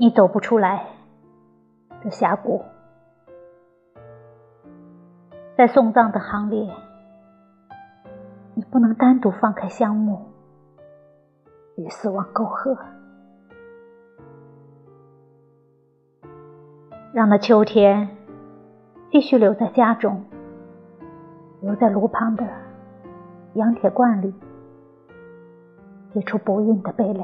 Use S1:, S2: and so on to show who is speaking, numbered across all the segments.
S1: 你走不出来的峡谷，在送葬的行列，你不能单独放开香木与死亡沟壑，让那秋天继续留在家中，留在炉旁的羊铁罐里。结出不孕的蓓蕾，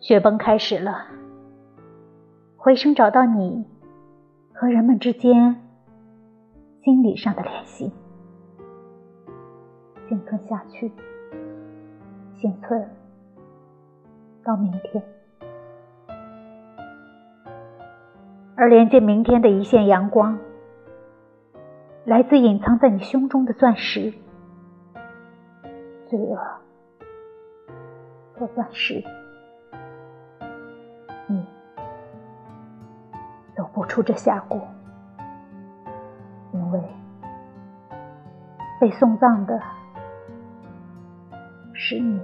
S1: 雪崩开始了。回声找到你和人们之间心理上的联系，幸存下去，幸存到明天，而连接明天的一线阳光，来自隐藏在你胸中的钻石。罪恶和钻石，不出这峡谷，因为被送葬的是你。